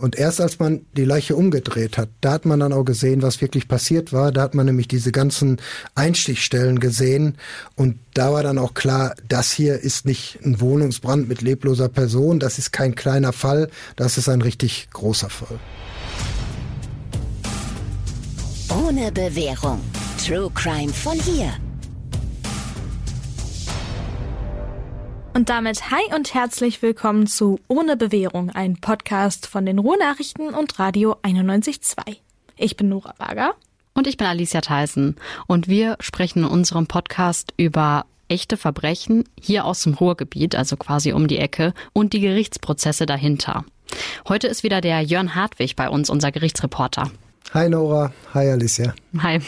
Und erst als man die Leiche umgedreht hat, da hat man dann auch gesehen, was wirklich passiert war. Da hat man nämlich diese ganzen Einstichstellen gesehen. Und da war dann auch klar, das hier ist nicht ein Wohnungsbrand mit lebloser Person. Das ist kein kleiner Fall. Das ist ein richtig großer Fall. Ohne Bewährung. True Crime von hier. Und damit hi und herzlich willkommen zu Ohne Bewährung, ein Podcast von den Ruhrnachrichten und Radio 91.2. Ich bin Nora Wager. Und ich bin Alicia Theisen. Und wir sprechen in unserem Podcast über echte Verbrechen hier aus dem Ruhrgebiet, also quasi um die Ecke, und die Gerichtsprozesse dahinter. Heute ist wieder der Jörn Hartwig bei uns, unser Gerichtsreporter. Hi Nora, hi Alicia. Hi.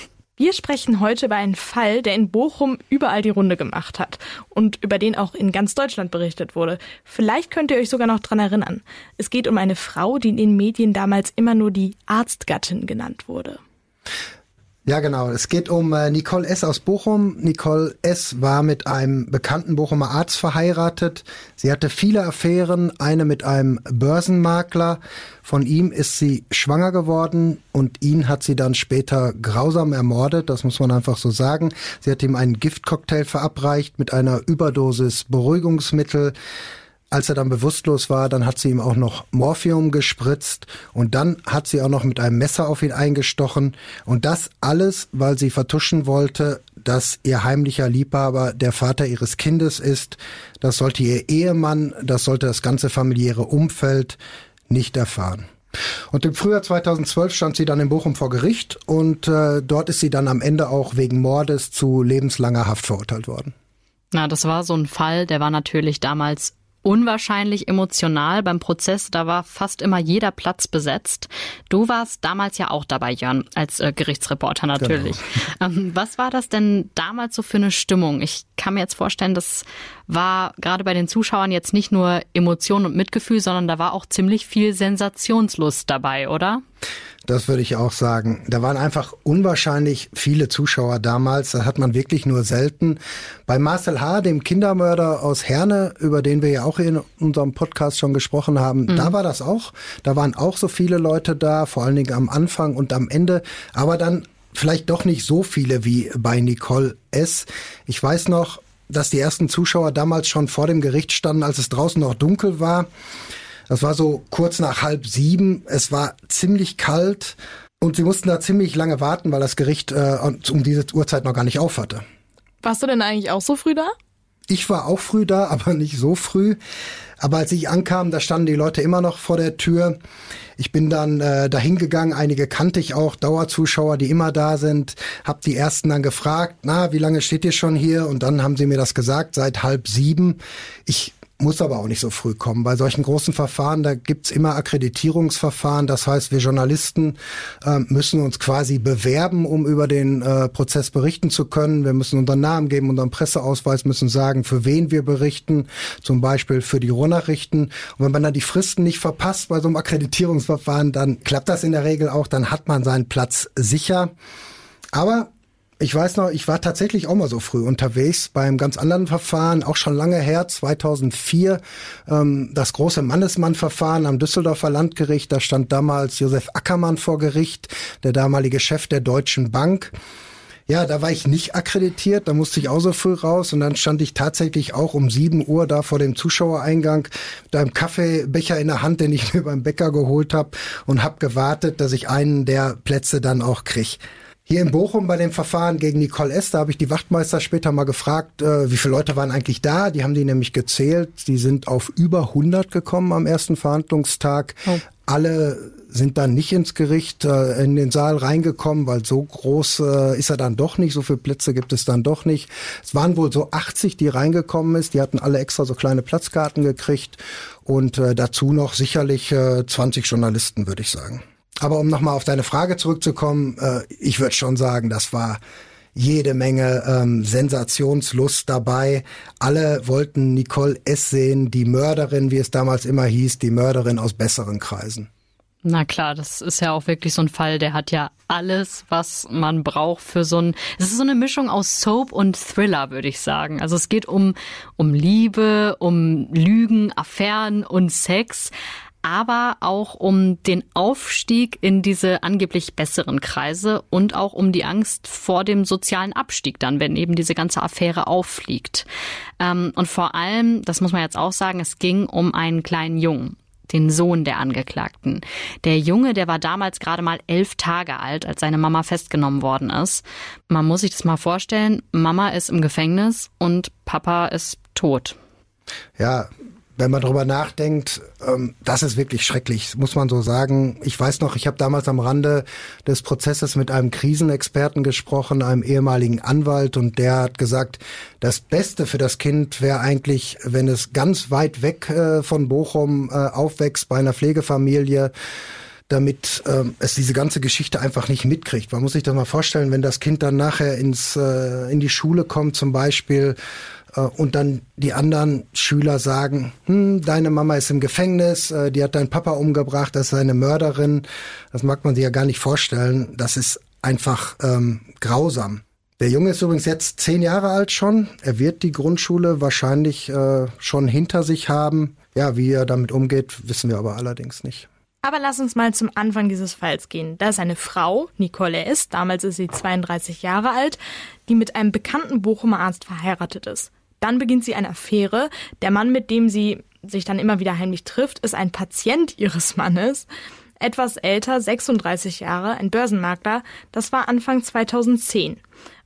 Wir sprechen heute über einen Fall, der in Bochum überall die Runde gemacht hat und über den auch in ganz Deutschland berichtet wurde. Vielleicht könnt ihr euch sogar noch dran erinnern. Es geht um eine Frau, die in den Medien damals immer nur die Arztgattin genannt wurde. Ja, genau. Es geht um äh, Nicole S. aus Bochum. Nicole S. war mit einem bekannten Bochumer Arzt verheiratet. Sie hatte viele Affären, eine mit einem Börsenmakler. Von ihm ist sie schwanger geworden und ihn hat sie dann später grausam ermordet. Das muss man einfach so sagen. Sie hat ihm einen Giftcocktail verabreicht mit einer Überdosis Beruhigungsmittel. Als er dann bewusstlos war, dann hat sie ihm auch noch Morphium gespritzt und dann hat sie auch noch mit einem Messer auf ihn eingestochen und das alles, weil sie vertuschen wollte, dass ihr heimlicher Liebhaber der Vater ihres Kindes ist. Das sollte ihr Ehemann, das sollte das ganze familiäre Umfeld nicht erfahren. Und im Frühjahr 2012 stand sie dann in Bochum vor Gericht und äh, dort ist sie dann am Ende auch wegen Mordes zu lebenslanger Haft verurteilt worden. Na, das war so ein Fall, der war natürlich damals unwahrscheinlich emotional beim Prozess. Da war fast immer jeder Platz besetzt. Du warst damals ja auch dabei, Jörn, als äh, Gerichtsreporter natürlich. Genau. Ähm, was war das denn damals so für eine Stimmung? Ich kann mir jetzt vorstellen, das war gerade bei den Zuschauern jetzt nicht nur Emotion und Mitgefühl, sondern da war auch ziemlich viel Sensationslust dabei, oder? Das würde ich auch sagen. Da waren einfach unwahrscheinlich viele Zuschauer damals. Das hat man wirklich nur selten. Bei Marcel H., dem Kindermörder aus Herne, über den wir ja auch in unserem Podcast schon gesprochen haben, mhm. da war das auch. Da waren auch so viele Leute da, vor allen Dingen am Anfang und am Ende. Aber dann vielleicht doch nicht so viele wie bei Nicole S. Ich weiß noch, dass die ersten Zuschauer damals schon vor dem Gericht standen, als es draußen noch dunkel war. Das war so kurz nach halb sieben. Es war ziemlich kalt und sie mussten da ziemlich lange warten, weil das Gericht äh, um diese Uhrzeit noch gar nicht auf hatte. Warst du denn eigentlich auch so früh da? Ich war auch früh da, aber nicht so früh. Aber als ich ankam, da standen die Leute immer noch vor der Tür. Ich bin dann äh, dahin gegangen, einige kannte ich auch, Dauerzuschauer, die immer da sind, hab die ersten dann gefragt, na, wie lange steht ihr schon hier? Und dann haben sie mir das gesagt, seit halb sieben. Ich muss aber auch nicht so früh kommen. Bei solchen großen Verfahren, da gibt's immer Akkreditierungsverfahren. Das heißt, wir Journalisten äh, müssen uns quasi bewerben, um über den äh, Prozess berichten zu können. Wir müssen unseren Namen geben, unseren Presseausweis, müssen sagen, für wen wir berichten, zum Beispiel für die Ruhrnachrichten. Und wenn man dann die Fristen nicht verpasst bei so einem Akkreditierungsverfahren, dann klappt das in der Regel auch, dann hat man seinen Platz sicher. Aber ich weiß noch, ich war tatsächlich auch mal so früh unterwegs beim ganz anderen Verfahren, auch schon lange her, 2004, ähm, das große Mannesmann-Verfahren am Düsseldorfer Landgericht. Da stand damals Josef Ackermann vor Gericht, der damalige Chef der Deutschen Bank. Ja, da war ich nicht akkreditiert, da musste ich auch so früh raus und dann stand ich tatsächlich auch um 7 Uhr da vor dem Zuschauereingang mit einem Kaffeebecher in der Hand, den ich mir beim Bäcker geholt habe und habe gewartet, dass ich einen der Plätze dann auch krieg. Hier in Bochum bei dem Verfahren gegen Nicole S., da habe ich die Wachtmeister später mal gefragt, äh, wie viele Leute waren eigentlich da. Die haben die nämlich gezählt. Die sind auf über 100 gekommen am ersten Verhandlungstag. Oh. Alle sind dann nicht ins Gericht, äh, in den Saal reingekommen, weil so groß äh, ist er dann doch nicht, so viele Plätze gibt es dann doch nicht. Es waren wohl so 80, die reingekommen ist, die hatten alle extra so kleine Platzkarten gekriegt und äh, dazu noch sicherlich äh, 20 Journalisten, würde ich sagen. Aber um nochmal auf deine Frage zurückzukommen, äh, ich würde schon sagen, das war jede Menge ähm, Sensationslust dabei. Alle wollten Nicole S. sehen, die Mörderin, wie es damals immer hieß, die Mörderin aus besseren Kreisen. Na klar, das ist ja auch wirklich so ein Fall, der hat ja alles, was man braucht für so ein, es ist so eine Mischung aus Soap und Thriller, würde ich sagen. Also es geht um, um Liebe, um Lügen, Affären und Sex, aber auch um den Aufstieg in diese angeblich besseren Kreise und auch um die Angst vor dem sozialen Abstieg dann, wenn eben diese ganze Affäre auffliegt. Ähm, und vor allem, das muss man jetzt auch sagen, es ging um einen kleinen Jungen den Sohn der Angeklagten. Der Junge, der war damals gerade mal elf Tage alt, als seine Mama festgenommen worden ist. Man muss sich das mal vorstellen, Mama ist im Gefängnis und Papa ist tot. Ja, wenn man darüber nachdenkt, ähm, das ist wirklich schrecklich, muss man so sagen. Ich weiß noch, ich habe damals am Rande des Prozesses mit einem Krisenexperten gesprochen, einem ehemaligen Anwalt, und der hat gesagt, das Beste für das Kind wäre eigentlich, wenn es ganz weit weg äh, von Bochum äh, aufwächst bei einer Pflegefamilie damit ähm, es diese ganze Geschichte einfach nicht mitkriegt. Man muss sich das mal vorstellen, wenn das Kind dann nachher ins äh, in die Schule kommt zum Beispiel und dann die anderen Schüler sagen, hm, deine Mama ist im Gefängnis, äh, die hat deinen Papa umgebracht, das ist eine Mörderin. Das mag man sich ja gar nicht vorstellen. Das ist einfach ähm, grausam. Der Junge ist übrigens jetzt zehn Jahre alt schon. Er wird die Grundschule wahrscheinlich äh, schon hinter sich haben. Ja, wie er damit umgeht, wissen wir aber allerdings nicht. Aber lass uns mal zum Anfang dieses Falls gehen. Da ist eine Frau, Nicole S., damals ist sie 32 Jahre alt, die mit einem bekannten Bochumer Arzt verheiratet ist. Dann beginnt sie eine Affäre. Der Mann, mit dem sie sich dann immer wieder heimlich trifft, ist ein Patient ihres Mannes. Etwas älter, 36 Jahre, ein Börsenmakler. Das war Anfang 2010.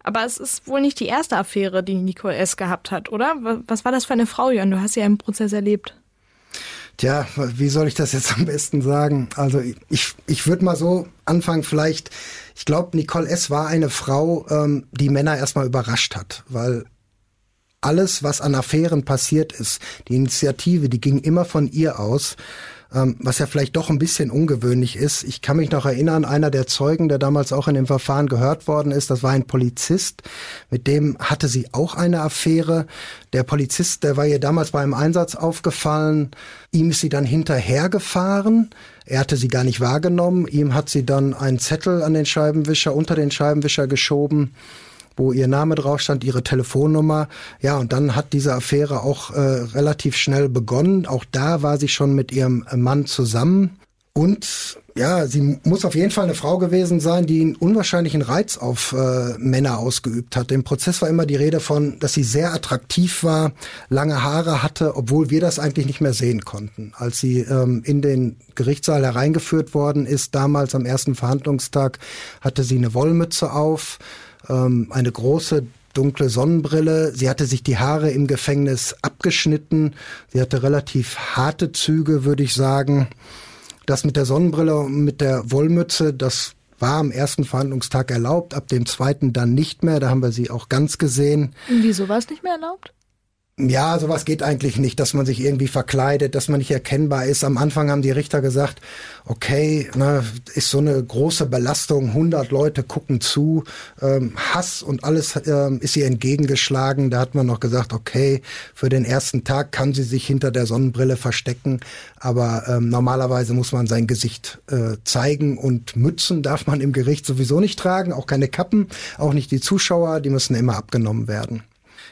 Aber es ist wohl nicht die erste Affäre, die Nicole S. gehabt hat, oder? Was war das für eine Frau, Jörn? Du hast sie ja im Prozess erlebt. Tja, wie soll ich das jetzt am besten sagen? Also ich, ich würde mal so anfangen, vielleicht, ich glaube, Nicole S. war eine Frau, ähm, die Männer erstmal überrascht hat, weil alles, was an Affären passiert ist, die Initiative, die ging immer von ihr aus, ähm, was ja vielleicht doch ein bisschen ungewöhnlich ist. Ich kann mich noch erinnern, einer der Zeugen, der damals auch in dem Verfahren gehört worden ist, das war ein Polizist, mit dem hatte sie auch eine Affäre. Der Polizist, der war ihr damals beim Einsatz aufgefallen, ihm ist sie dann hinterhergefahren. Er hatte sie gar nicht wahrgenommen. Ihm hat sie dann einen Zettel an den Scheibenwischer, unter den Scheibenwischer geschoben wo ihr Name drauf stand, ihre Telefonnummer. Ja, und dann hat diese Affäre auch äh, relativ schnell begonnen. Auch da war sie schon mit ihrem Mann zusammen. Und ja, sie muss auf jeden Fall eine Frau gewesen sein, die einen unwahrscheinlichen Reiz auf äh, Männer ausgeübt hat. Im Prozess war immer die Rede von, dass sie sehr attraktiv war, lange Haare hatte, obwohl wir das eigentlich nicht mehr sehen konnten. Als sie ähm, in den Gerichtssaal hereingeführt worden ist, damals am ersten Verhandlungstag, hatte sie eine Wollmütze auf, ähm, eine große dunkle Sonnenbrille. Sie hatte sich die Haare im Gefängnis abgeschnitten. Sie hatte relativ harte Züge, würde ich sagen. Das mit der Sonnenbrille und mit der Wollmütze, das war am ersten Verhandlungstag erlaubt, ab dem zweiten dann nicht mehr. Da haben wir sie auch ganz gesehen. Wieso war es nicht mehr erlaubt? Ja, sowas geht eigentlich nicht, dass man sich irgendwie verkleidet, dass man nicht erkennbar ist. Am Anfang haben die Richter gesagt, okay, ne, ist so eine große Belastung, 100 Leute gucken zu, ähm, Hass und alles ähm, ist ihr entgegengeschlagen. Da hat man noch gesagt, okay, für den ersten Tag kann sie sich hinter der Sonnenbrille verstecken, aber ähm, normalerweise muss man sein Gesicht äh, zeigen und Mützen darf man im Gericht sowieso nicht tragen, auch keine Kappen, auch nicht die Zuschauer, die müssen immer abgenommen werden.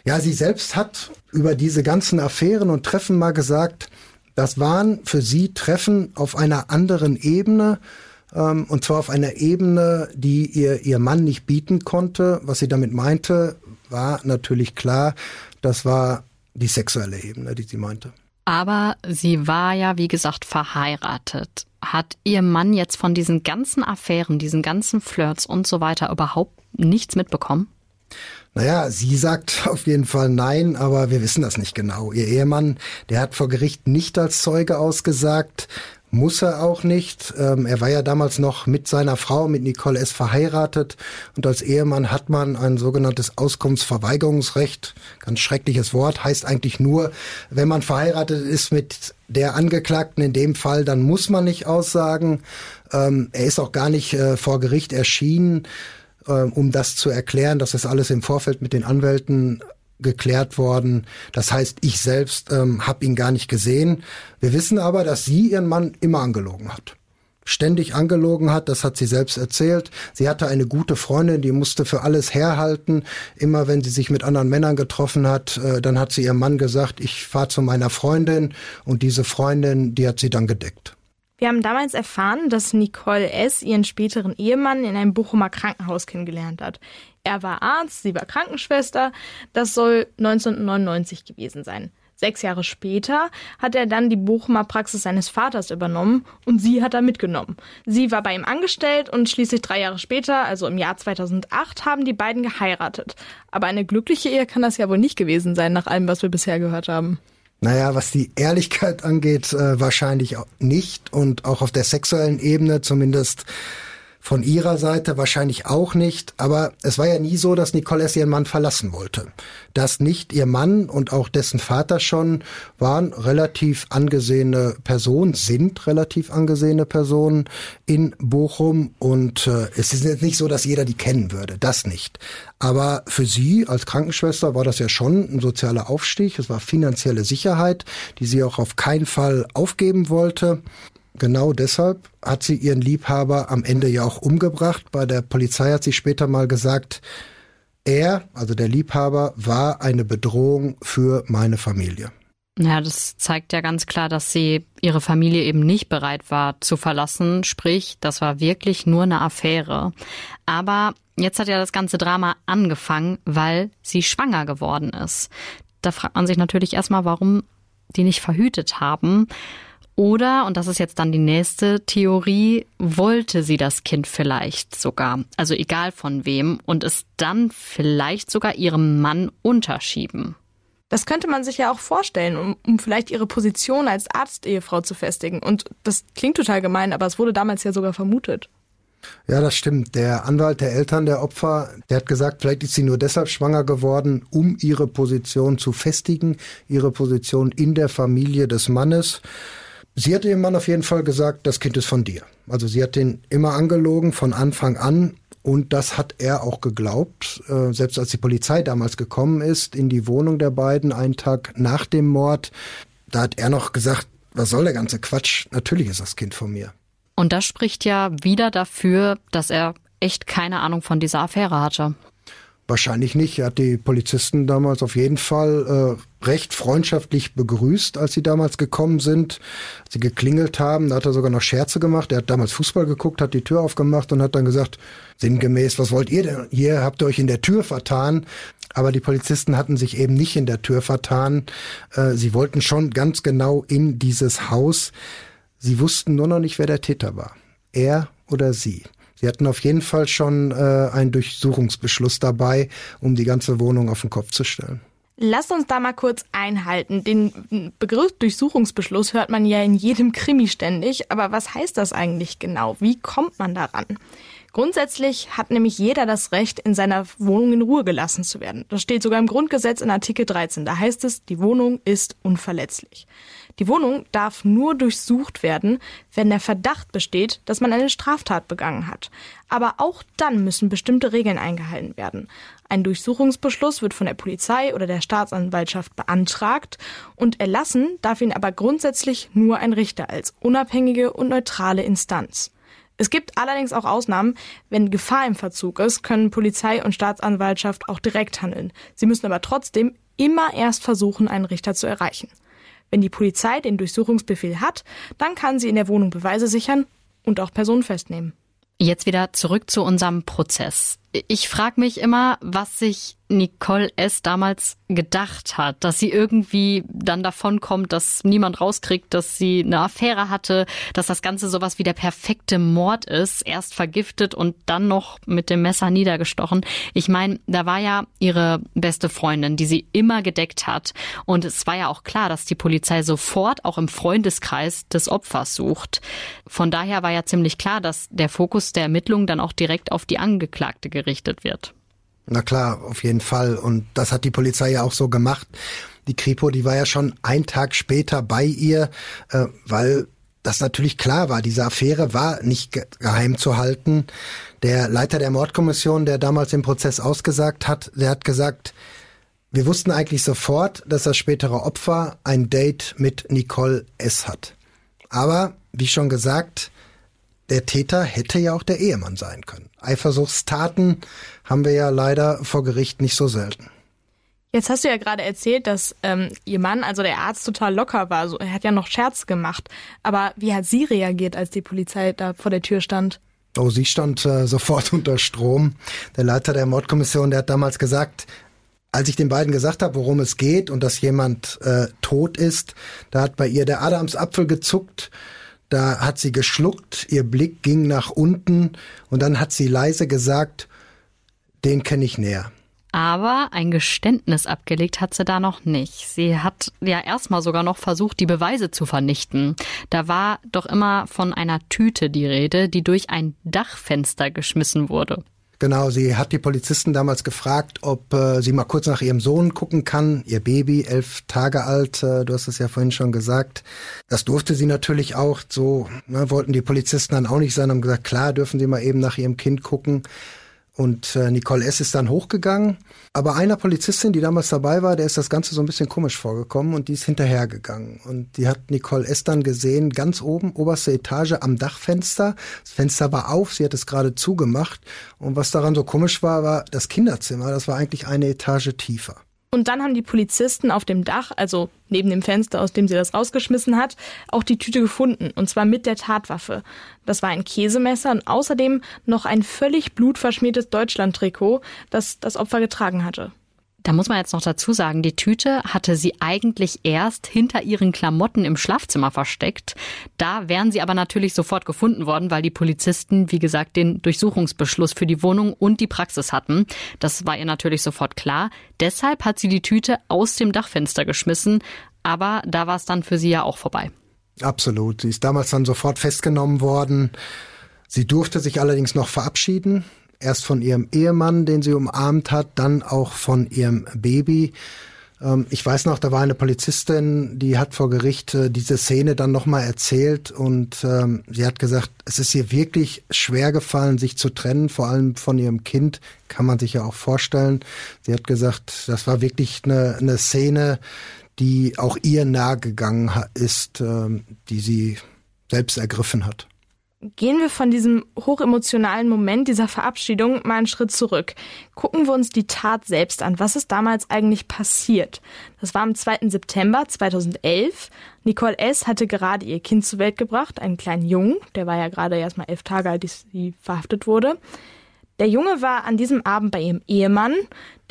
Ja, sie selbst hat über diese ganzen Affären und Treffen mal gesagt, das waren für sie Treffen auf einer anderen Ebene, ähm, und zwar auf einer Ebene, die ihr ihr Mann nicht bieten konnte. Was sie damit meinte, war natürlich klar, das war die sexuelle Ebene, die sie meinte. Aber sie war ja, wie gesagt, verheiratet. Hat ihr Mann jetzt von diesen ganzen Affären, diesen ganzen Flirts und so weiter überhaupt nichts mitbekommen? Naja, sie sagt auf jeden Fall nein, aber wir wissen das nicht genau. Ihr Ehemann, der hat vor Gericht nicht als Zeuge ausgesagt, muss er auch nicht. Ähm, er war ja damals noch mit seiner Frau, mit Nicole S. verheiratet und als Ehemann hat man ein sogenanntes Auskunftsverweigerungsrecht. Ganz schreckliches Wort, heißt eigentlich nur, wenn man verheiratet ist mit der Angeklagten in dem Fall, dann muss man nicht aussagen. Ähm, er ist auch gar nicht äh, vor Gericht erschienen. Ähm, um das zu erklären. Das ist alles im Vorfeld mit den Anwälten geklärt worden. Das heißt, ich selbst ähm, habe ihn gar nicht gesehen. Wir wissen aber, dass sie ihren Mann immer angelogen hat. ständig angelogen hat, das hat sie selbst erzählt. Sie hatte eine gute Freundin, die musste für alles herhalten. Immer wenn sie sich mit anderen Männern getroffen hat, äh, dann hat sie ihrem Mann gesagt, ich fahre zu meiner Freundin und diese Freundin, die hat sie dann gedeckt. Wir haben damals erfahren, dass Nicole S. ihren späteren Ehemann in einem Bochumer Krankenhaus kennengelernt hat. Er war Arzt, sie war Krankenschwester. Das soll 1999 gewesen sein. Sechs Jahre später hat er dann die Bochumer Praxis seines Vaters übernommen und sie hat er mitgenommen. Sie war bei ihm angestellt und schließlich drei Jahre später, also im Jahr 2008, haben die beiden geheiratet. Aber eine glückliche Ehe kann das ja wohl nicht gewesen sein, nach allem, was wir bisher gehört haben. Naja, was die Ehrlichkeit angeht, äh, wahrscheinlich nicht und auch auf der sexuellen Ebene zumindest von ihrer Seite wahrscheinlich auch nicht, aber es war ja nie so, dass Nicole S. ihren Mann verlassen wollte. Das nicht ihr Mann und auch dessen Vater schon waren relativ angesehene Personen, sind relativ angesehene Personen in Bochum und äh, es ist jetzt nicht so, dass jeder die kennen würde, das nicht. Aber für sie als Krankenschwester war das ja schon ein sozialer Aufstieg, es war finanzielle Sicherheit, die sie auch auf keinen Fall aufgeben wollte. Genau deshalb hat sie ihren Liebhaber am Ende ja auch umgebracht. Bei der Polizei hat sie später mal gesagt, er, also der Liebhaber, war eine Bedrohung für meine Familie. Ja, das zeigt ja ganz klar, dass sie ihre Familie eben nicht bereit war zu verlassen. Sprich, das war wirklich nur eine Affäre. Aber jetzt hat ja das ganze Drama angefangen, weil sie schwanger geworden ist. Da fragt man sich natürlich erstmal, warum die nicht verhütet haben. Oder, und das ist jetzt dann die nächste Theorie, wollte sie das Kind vielleicht sogar, also egal von wem, und es dann vielleicht sogar ihrem Mann unterschieben. Das könnte man sich ja auch vorstellen, um, um vielleicht ihre Position als Arztehefrau zu festigen. Und das klingt total gemein, aber es wurde damals ja sogar vermutet. Ja, das stimmt. Der Anwalt der Eltern der Opfer, der hat gesagt, vielleicht ist sie nur deshalb schwanger geworden, um ihre Position zu festigen, ihre Position in der Familie des Mannes. Sie hat ihrem Mann auf jeden Fall gesagt, das Kind ist von dir. Also sie hat den immer angelogen von Anfang an und das hat er auch geglaubt. Äh, selbst als die Polizei damals gekommen ist in die Wohnung der beiden, einen Tag nach dem Mord, da hat er noch gesagt, was soll der ganze Quatsch? Natürlich ist das Kind von mir. Und das spricht ja wieder dafür, dass er echt keine Ahnung von dieser Affäre hatte. Wahrscheinlich nicht. Er hat die Polizisten damals auf jeden Fall äh, recht freundschaftlich begrüßt, als sie damals gekommen sind, sie geklingelt haben. Da hat er sogar noch Scherze gemacht. Er hat damals Fußball geguckt, hat die Tür aufgemacht und hat dann gesagt, sinngemäß, was wollt ihr denn? Ihr habt euch in der Tür vertan. Aber die Polizisten hatten sich eben nicht in der Tür vertan. Äh, sie wollten schon ganz genau in dieses Haus. Sie wussten nur noch nicht, wer der Täter war. Er oder sie. Sie hatten auf jeden Fall schon äh, einen Durchsuchungsbeschluss dabei, um die ganze Wohnung auf den Kopf zu stellen. Lasst uns da mal kurz einhalten. Den Begriff Durchsuchungsbeschluss hört man ja in jedem Krimi ständig, aber was heißt das eigentlich genau? Wie kommt man daran? Grundsätzlich hat nämlich jeder das Recht, in seiner Wohnung in Ruhe gelassen zu werden. Das steht sogar im Grundgesetz in Artikel 13. Da heißt es, die Wohnung ist unverletzlich. Die Wohnung darf nur durchsucht werden, wenn der Verdacht besteht, dass man eine Straftat begangen hat. Aber auch dann müssen bestimmte Regeln eingehalten werden. Ein Durchsuchungsbeschluss wird von der Polizei oder der Staatsanwaltschaft beantragt und erlassen darf ihn aber grundsätzlich nur ein Richter als unabhängige und neutrale Instanz. Es gibt allerdings auch Ausnahmen. Wenn Gefahr im Verzug ist, können Polizei und Staatsanwaltschaft auch direkt handeln. Sie müssen aber trotzdem immer erst versuchen, einen Richter zu erreichen. Wenn die Polizei den Durchsuchungsbefehl hat, dann kann sie in der Wohnung Beweise sichern und auch Personen festnehmen. Jetzt wieder zurück zu unserem Prozess. Ich frage mich immer, was sich Nicole S. damals gedacht hat, dass sie irgendwie dann davon kommt, dass niemand rauskriegt, dass sie eine Affäre hatte, dass das Ganze sowas wie der perfekte Mord ist, erst vergiftet und dann noch mit dem Messer niedergestochen. Ich meine, da war ja ihre beste Freundin, die sie immer gedeckt hat. Und es war ja auch klar, dass die Polizei sofort auch im Freundeskreis des Opfers sucht. Von daher war ja ziemlich klar, dass der Fokus der Ermittlungen dann auch direkt auf die Angeklagte gerichtet wird. Na klar, auf jeden Fall. Und das hat die Polizei ja auch so gemacht. Die Kripo, die war ja schon einen Tag später bei ihr, äh, weil das natürlich klar war, diese Affäre war nicht geheim zu halten. Der Leiter der Mordkommission, der damals den Prozess ausgesagt hat, der hat gesagt, wir wussten eigentlich sofort, dass das spätere Opfer ein Date mit Nicole S. hat. Aber, wie schon gesagt, der Täter hätte ja auch der Ehemann sein können. Eifersuchtstaten haben wir ja leider vor Gericht nicht so selten. Jetzt hast du ja gerade erzählt, dass ähm, ihr Mann, also der Arzt, total locker war. So, er hat ja noch Scherz gemacht. Aber wie hat sie reagiert, als die Polizei da vor der Tür stand? Oh, sie stand äh, sofort unter Strom. Der Leiter der Mordkommission, der hat damals gesagt, als ich den beiden gesagt habe, worum es geht und dass jemand äh, tot ist, da hat bei ihr der Adamsapfel gezuckt. Da hat sie geschluckt, ihr Blick ging nach unten und dann hat sie leise gesagt, den kenne ich näher. Aber ein Geständnis abgelegt hat sie da noch nicht. Sie hat ja erstmal sogar noch versucht, die Beweise zu vernichten. Da war doch immer von einer Tüte die Rede, die durch ein Dachfenster geschmissen wurde. Genau, sie hat die Polizisten damals gefragt, ob äh, sie mal kurz nach ihrem Sohn gucken kann, ihr Baby, elf Tage alt, äh, du hast es ja vorhin schon gesagt. Das durfte sie natürlich auch, so ne, wollten die Polizisten dann auch nicht sein, haben gesagt, klar, dürfen sie mal eben nach ihrem Kind gucken. Und äh, Nicole S. ist dann hochgegangen. Aber einer Polizistin, die damals dabei war, der ist das Ganze so ein bisschen komisch vorgekommen und die ist hinterhergegangen. Und die hat Nicole S. dann gesehen, ganz oben, oberste Etage am Dachfenster. Das Fenster war auf, sie hat es gerade zugemacht. Und was daran so komisch war, war das Kinderzimmer. Das war eigentlich eine Etage tiefer. Und dann haben die Polizisten auf dem Dach, also neben dem Fenster, aus dem sie das rausgeschmissen hat, auch die Tüte gefunden. Und zwar mit der Tatwaffe. Das war ein Käsemesser und außerdem noch ein völlig blutverschmiertes Deutschland-Trikot, das das Opfer getragen hatte. Da muss man jetzt noch dazu sagen, die Tüte hatte sie eigentlich erst hinter ihren Klamotten im Schlafzimmer versteckt. Da wären sie aber natürlich sofort gefunden worden, weil die Polizisten, wie gesagt, den Durchsuchungsbeschluss für die Wohnung und die Praxis hatten. Das war ihr natürlich sofort klar. Deshalb hat sie die Tüte aus dem Dachfenster geschmissen. Aber da war es dann für sie ja auch vorbei. Absolut. Sie ist damals dann sofort festgenommen worden. Sie durfte sich allerdings noch verabschieden. Erst von ihrem Ehemann, den sie umarmt hat, dann auch von ihrem Baby. Ähm, ich weiß noch, da war eine Polizistin, die hat vor Gericht äh, diese Szene dann nochmal erzählt und ähm, sie hat gesagt, es ist ihr wirklich schwer gefallen, sich zu trennen, vor allem von ihrem Kind, kann man sich ja auch vorstellen. Sie hat gesagt, das war wirklich eine, eine Szene, die auch ihr nahe gegangen ist, ähm, die sie selbst ergriffen hat. Gehen wir von diesem hochemotionalen Moment dieser Verabschiedung mal einen Schritt zurück. Gucken wir uns die Tat selbst an. Was ist damals eigentlich passiert? Das war am 2. September 2011. Nicole S. hatte gerade ihr Kind zur Welt gebracht, einen kleinen Jungen. Der war ja gerade erst mal elf Tage alt, als sie verhaftet wurde. Der Junge war an diesem Abend bei ihrem Ehemann,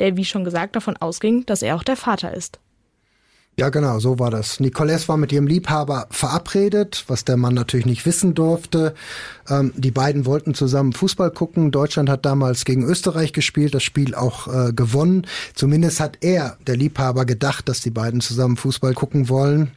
der, wie schon gesagt, davon ausging, dass er auch der Vater ist. Ja, genau, so war das. Nicoles war mit ihrem Liebhaber verabredet, was der Mann natürlich nicht wissen durfte. Ähm, die beiden wollten zusammen Fußball gucken. Deutschland hat damals gegen Österreich gespielt, das Spiel auch äh, gewonnen. Zumindest hat er, der Liebhaber, gedacht, dass die beiden zusammen Fußball gucken wollen.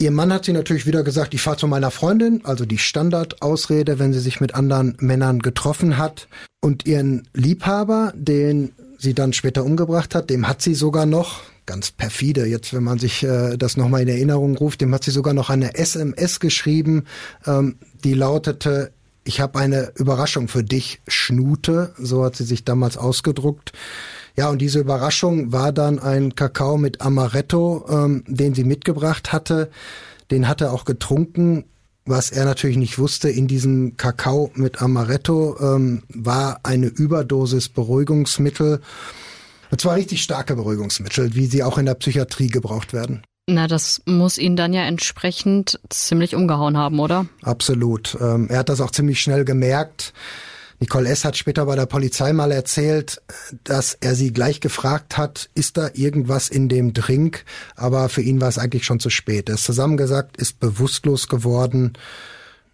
Ihr Mann hat sie natürlich wieder gesagt, ich fahre zu meiner Freundin, also die Standardausrede, wenn sie sich mit anderen Männern getroffen hat. Und ihren Liebhaber, den sie dann später umgebracht hat, dem hat sie sogar noch, ganz perfide, jetzt wenn man sich äh, das nochmal in Erinnerung ruft, dem hat sie sogar noch eine SMS geschrieben, ähm, die lautete, ich habe eine Überraschung für dich, Schnute, so hat sie sich damals ausgedruckt. Ja, und diese Überraschung war dann ein Kakao mit Amaretto, ähm, den sie mitgebracht hatte. Den hat er auch getrunken. Was er natürlich nicht wusste, in diesem Kakao mit Amaretto ähm, war eine Überdosis Beruhigungsmittel. Und zwar richtig starke Beruhigungsmittel, wie sie auch in der Psychiatrie gebraucht werden. Na, das muss ihn dann ja entsprechend ziemlich umgehauen haben, oder? Absolut. Ähm, er hat das auch ziemlich schnell gemerkt. Nicole S. hat später bei der Polizei mal erzählt, dass er sie gleich gefragt hat, ist da irgendwas in dem Drink? Aber für ihn war es eigentlich schon zu spät. Er ist zusammengesagt, ist bewusstlos geworden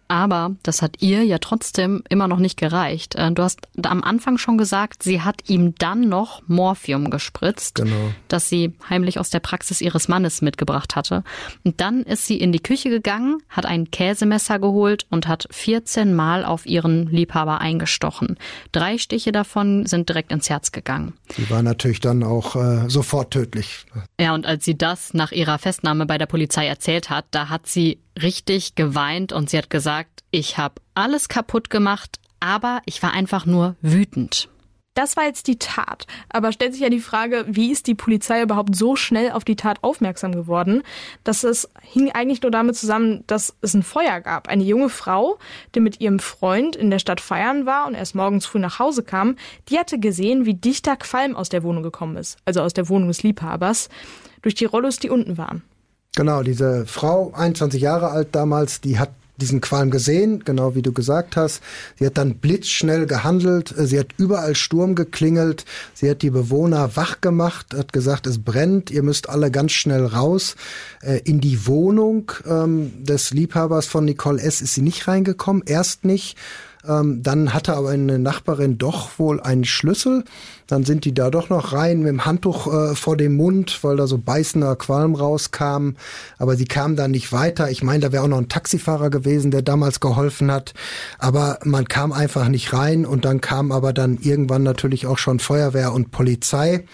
aber das hat ihr ja trotzdem immer noch nicht gereicht. Äh, du hast am Anfang schon gesagt, sie hat ihm dann noch Morphium gespritzt, genau. das sie heimlich aus der Praxis ihres Mannes mitgebracht hatte. Und dann ist sie in die Küche gegangen, hat ein Käsemesser geholt und hat 14 Mal auf ihren Liebhaber eingestochen. Drei Stiche davon sind direkt ins Herz gegangen. Die war natürlich dann auch äh, sofort tödlich. Ja, und als sie das nach ihrer Festnahme bei der Polizei erzählt hat, da hat sie richtig geweint und sie hat gesagt, ich habe alles kaputt gemacht, aber ich war einfach nur wütend. Das war jetzt die Tat. Aber stellt sich ja die Frage, wie ist die Polizei überhaupt so schnell auf die Tat aufmerksam geworden? Das ist, hing eigentlich nur damit zusammen, dass es ein Feuer gab. Eine junge Frau, die mit ihrem Freund in der Stadt feiern war und erst morgens früh nach Hause kam, die hatte gesehen, wie dichter Qualm aus der Wohnung gekommen ist. Also aus der Wohnung des Liebhabers. Durch die Rollos, die unten waren. Genau, diese Frau, 21 Jahre alt damals, die hat diesen Qualm gesehen, genau wie du gesagt hast. Sie hat dann blitzschnell gehandelt. Sie hat überall Sturm geklingelt. Sie hat die Bewohner wach gemacht, hat gesagt, es brennt. Ihr müsst alle ganz schnell raus. Äh, in die Wohnung ähm, des Liebhabers von Nicole S. ist sie nicht reingekommen. Erst nicht. Ähm, dann hatte aber eine Nachbarin doch wohl einen Schlüssel. Dann sind die da doch noch rein mit dem Handtuch äh, vor dem Mund, weil da so beißender Qualm rauskam. Aber sie kam da nicht weiter. Ich meine, da wäre auch noch ein Taxifahrer gewesen, der damals geholfen hat. Aber man kam einfach nicht rein und dann kam aber dann irgendwann natürlich auch schon Feuerwehr und Polizei.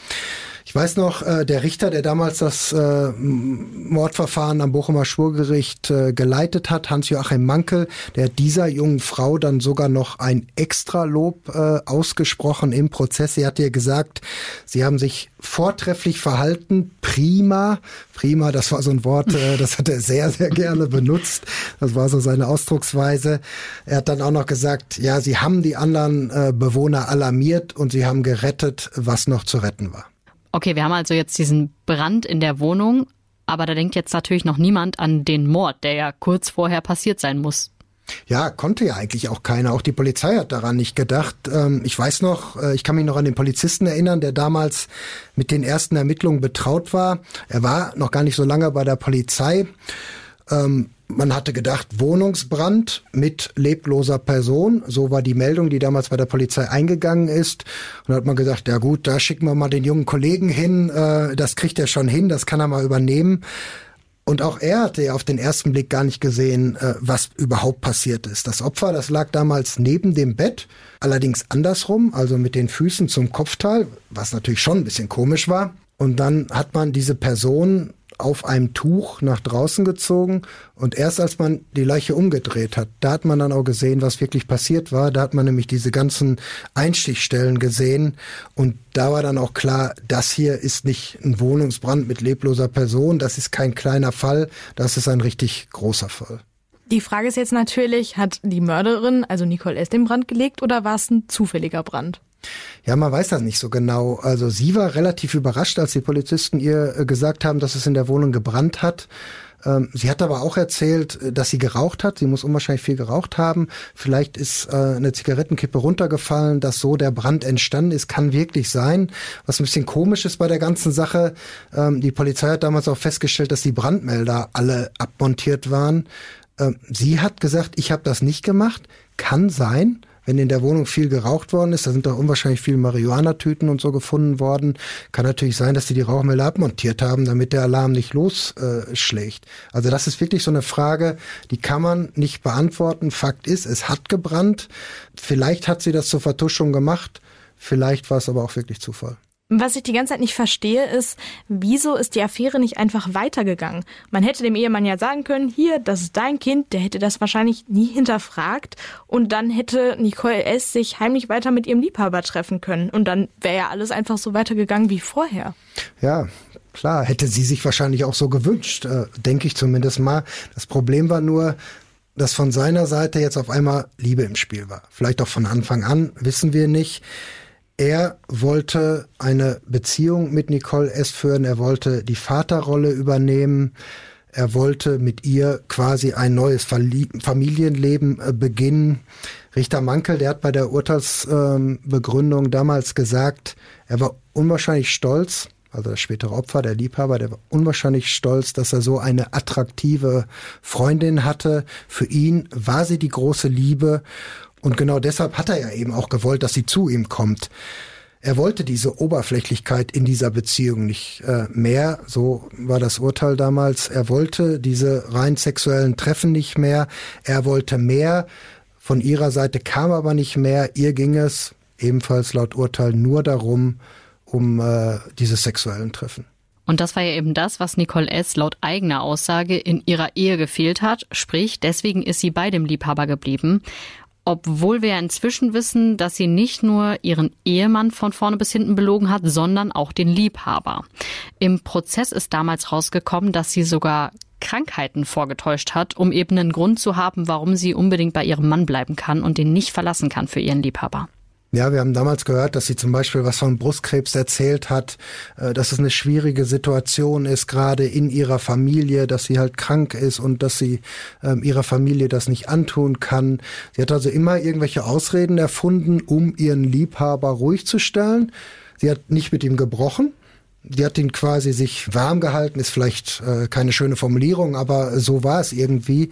Ich weiß noch, äh, der Richter, der damals das äh, Mordverfahren am Bochumer Schwurgericht äh, geleitet hat, Hans-Joachim Mankel, der hat dieser jungen Frau dann sogar noch ein Extralob äh, ausgesprochen im Prozess. Sie hat ihr gesagt, sie haben sich vortrefflich verhalten, prima. Prima, das war so ein Wort, äh, das hat er sehr, sehr gerne benutzt. Das war so seine Ausdrucksweise. Er hat dann auch noch gesagt, ja, sie haben die anderen äh, Bewohner alarmiert und sie haben gerettet, was noch zu retten war. Okay, wir haben also jetzt diesen Brand in der Wohnung, aber da denkt jetzt natürlich noch niemand an den Mord, der ja kurz vorher passiert sein muss. Ja, konnte ja eigentlich auch keiner. Auch die Polizei hat daran nicht gedacht. Ähm, ich weiß noch, äh, ich kann mich noch an den Polizisten erinnern, der damals mit den ersten Ermittlungen betraut war. Er war noch gar nicht so lange bei der Polizei. Ähm, man hatte gedacht, Wohnungsbrand mit lebloser Person. So war die Meldung, die damals bei der Polizei eingegangen ist. Und da hat man gesagt, ja gut, da schicken wir mal den jungen Kollegen hin. Äh, das kriegt er schon hin, das kann er mal übernehmen. Und auch er hatte ja auf den ersten Blick gar nicht gesehen, äh, was überhaupt passiert ist. Das Opfer, das lag damals neben dem Bett, allerdings andersrum, also mit den Füßen zum Kopfteil, was natürlich schon ein bisschen komisch war. Und dann hat man diese Person auf einem Tuch nach draußen gezogen und erst als man die Leiche umgedreht hat, da hat man dann auch gesehen, was wirklich passiert war. Da hat man nämlich diese ganzen Einstichstellen gesehen und da war dann auch klar, das hier ist nicht ein Wohnungsbrand mit lebloser Person, das ist kein kleiner Fall, das ist ein richtig großer Fall. Die Frage ist jetzt natürlich, hat die Mörderin, also Nicole S., den Brand gelegt oder war es ein zufälliger Brand? Ja, man weiß das nicht so genau. Also sie war relativ überrascht, als die Polizisten ihr äh, gesagt haben, dass es in der Wohnung gebrannt hat. Ähm, sie hat aber auch erzählt, äh, dass sie geraucht hat. Sie muss unwahrscheinlich viel geraucht haben. Vielleicht ist äh, eine Zigarettenkippe runtergefallen, dass so der Brand entstanden ist. Kann wirklich sein. Was ein bisschen komisch ist bei der ganzen Sache. Ähm, die Polizei hat damals auch festgestellt, dass die Brandmelder alle abmontiert waren. Ähm, sie hat gesagt, ich habe das nicht gemacht. Kann sein wenn in der Wohnung viel geraucht worden ist, da sind doch unwahrscheinlich viele Marihuana-Tüten und so gefunden worden, kann natürlich sein, dass die die Rauchmelder abmontiert haben, damit der Alarm nicht losschlägt. Äh, also das ist wirklich so eine Frage, die kann man nicht beantworten. Fakt ist, es hat gebrannt. Vielleicht hat sie das zur Vertuschung gemacht. Vielleicht war es aber auch wirklich Zufall. Was ich die ganze Zeit nicht verstehe, ist, wieso ist die Affäre nicht einfach weitergegangen? Man hätte dem Ehemann ja sagen können, hier, das ist dein Kind, der hätte das wahrscheinlich nie hinterfragt und dann hätte Nicole S. sich heimlich weiter mit ihrem Liebhaber treffen können und dann wäre ja alles einfach so weitergegangen wie vorher. Ja, klar, hätte sie sich wahrscheinlich auch so gewünscht, äh, denke ich zumindest mal. Das Problem war nur, dass von seiner Seite jetzt auf einmal Liebe im Spiel war. Vielleicht auch von Anfang an, wissen wir nicht. Er wollte eine Beziehung mit Nicole S. führen, er wollte die Vaterrolle übernehmen, er wollte mit ihr quasi ein neues Familienleben äh, beginnen. Richter Mankel, der hat bei der Urteilsbegründung damals gesagt, er war unwahrscheinlich stolz, also das spätere Opfer, der Liebhaber, der war unwahrscheinlich stolz, dass er so eine attraktive Freundin hatte. Für ihn war sie die große Liebe und genau deshalb hat er ja eben auch gewollt, dass sie zu ihm kommt. Er wollte diese Oberflächlichkeit in dieser Beziehung nicht äh, mehr, so war das Urteil damals. Er wollte diese rein sexuellen Treffen nicht mehr. Er wollte mehr. Von ihrer Seite kam aber nicht mehr. Ihr ging es ebenfalls laut Urteil nur darum, um äh, diese sexuellen Treffen. Und das war ja eben das, was Nicole S. laut eigener Aussage in ihrer Ehe gefehlt hat. Sprich, deswegen ist sie bei dem Liebhaber geblieben. Obwohl wir inzwischen wissen, dass sie nicht nur ihren Ehemann von vorne bis hinten belogen hat, sondern auch den Liebhaber. Im Prozess ist damals rausgekommen, dass sie sogar Krankheiten vorgetäuscht hat, um eben einen Grund zu haben, warum sie unbedingt bei ihrem Mann bleiben kann und ihn nicht verlassen kann für ihren Liebhaber. Ja, wir haben damals gehört, dass sie zum Beispiel was von Brustkrebs erzählt hat, äh, dass es eine schwierige Situation ist, gerade in ihrer Familie, dass sie halt krank ist und dass sie ähm, ihrer Familie das nicht antun kann. Sie hat also immer irgendwelche Ausreden erfunden, um ihren Liebhaber ruhig zu stellen. Sie hat nicht mit ihm gebrochen. Sie hat ihn quasi sich warm gehalten, ist vielleicht äh, keine schöne Formulierung, aber so war es irgendwie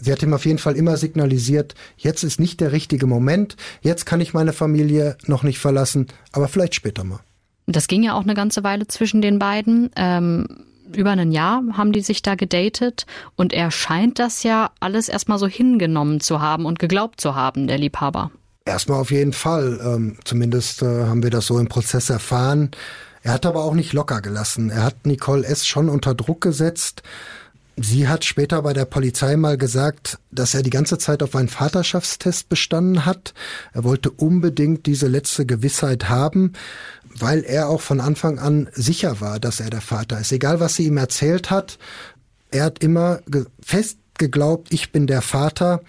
sie hat ihm auf jeden Fall immer signalisiert, jetzt ist nicht der richtige Moment, jetzt kann ich meine Familie noch nicht verlassen, aber vielleicht später mal. Das ging ja auch eine ganze Weile zwischen den beiden. Ähm, über ein Jahr haben die sich da gedatet und er scheint das ja alles erstmal so hingenommen zu haben und geglaubt zu haben, der Liebhaber. Erstmal auf jeden Fall. Ähm, zumindest äh, haben wir das so im Prozess erfahren. Er hat aber auch nicht locker gelassen. Er hat Nicole S. schon unter Druck gesetzt. Sie hat später bei der Polizei mal gesagt, dass er die ganze Zeit auf einen Vaterschaftstest bestanden hat. Er wollte unbedingt diese letzte Gewissheit haben, weil er auch von Anfang an sicher war, dass er der Vater ist. Egal, was sie ihm erzählt hat, er hat immer fest geglaubt, ich bin der Vater.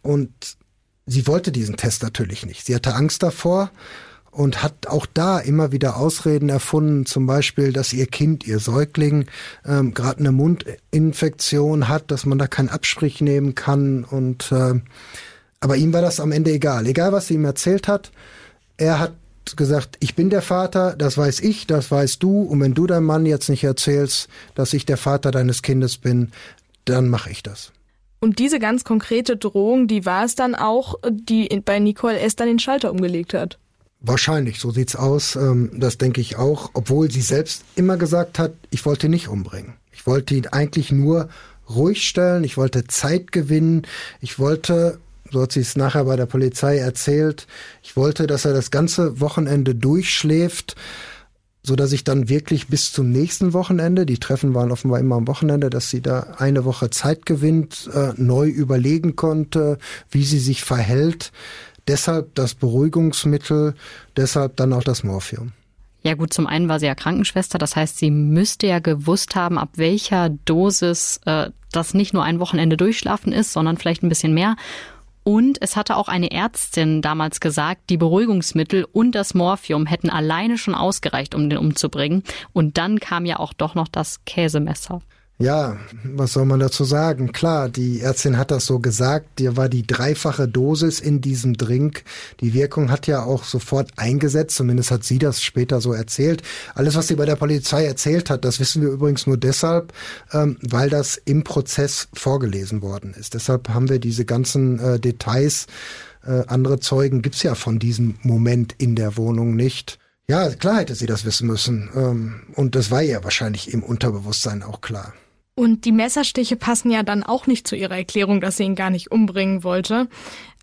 Und sie wollte diesen Test natürlich nicht. Sie hatte Angst davor und hat auch da immer wieder Ausreden erfunden, zum Beispiel, dass ihr Kind, ihr Säugling, ähm, gerade eine Mundinfektion hat, dass man da keinen Abstrich nehmen kann. Und äh, aber ihm war das am Ende egal. Egal, was sie ihm erzählt hat, er hat gesagt, ich bin der Vater, das weiß ich, das weißt du, und wenn du deinem Mann jetzt nicht erzählst, dass ich der Vater deines Kindes bin, dann mache ich das. Und diese ganz konkrete Drohung, die war es dann auch, die bei Nicole S. dann den Schalter umgelegt hat. Wahrscheinlich, so sieht's aus. Ähm, das denke ich auch, obwohl sie selbst immer gesagt hat, ich wollte ihn nicht umbringen. Ich wollte ihn eigentlich nur ruhig stellen, ich wollte Zeit gewinnen, ich wollte, so hat sie es nachher bei der Polizei erzählt, ich wollte, dass er das ganze Wochenende durchschläft, so dass ich dann wirklich bis zum nächsten Wochenende, die Treffen waren offenbar immer am Wochenende, dass sie da eine Woche Zeit gewinnt, äh, neu überlegen konnte, wie sie sich verhält. Deshalb das Beruhigungsmittel, deshalb dann auch das Morphium. Ja gut, zum einen war sie ja Krankenschwester, das heißt, sie müsste ja gewusst haben, ab welcher Dosis äh, das nicht nur ein Wochenende durchschlafen ist, sondern vielleicht ein bisschen mehr. Und es hatte auch eine Ärztin damals gesagt, die Beruhigungsmittel und das Morphium hätten alleine schon ausgereicht, um den umzubringen. Und dann kam ja auch doch noch das Käsemesser. Ja, was soll man dazu sagen? Klar, die Ärztin hat das so gesagt, dir war die dreifache Dosis in diesem Drink. Die Wirkung hat ja auch sofort eingesetzt, zumindest hat sie das später so erzählt. Alles, was sie bei der Polizei erzählt hat, das wissen wir übrigens nur deshalb, ähm, weil das im Prozess vorgelesen worden ist. Deshalb haben wir diese ganzen äh, Details. Äh, andere Zeugen gibt's ja von diesem Moment in der Wohnung nicht. Ja, klar hätte sie das wissen müssen. Ähm, und das war ihr wahrscheinlich im Unterbewusstsein auch klar. Und die Messerstiche passen ja dann auch nicht zu ihrer Erklärung, dass sie ihn gar nicht umbringen wollte.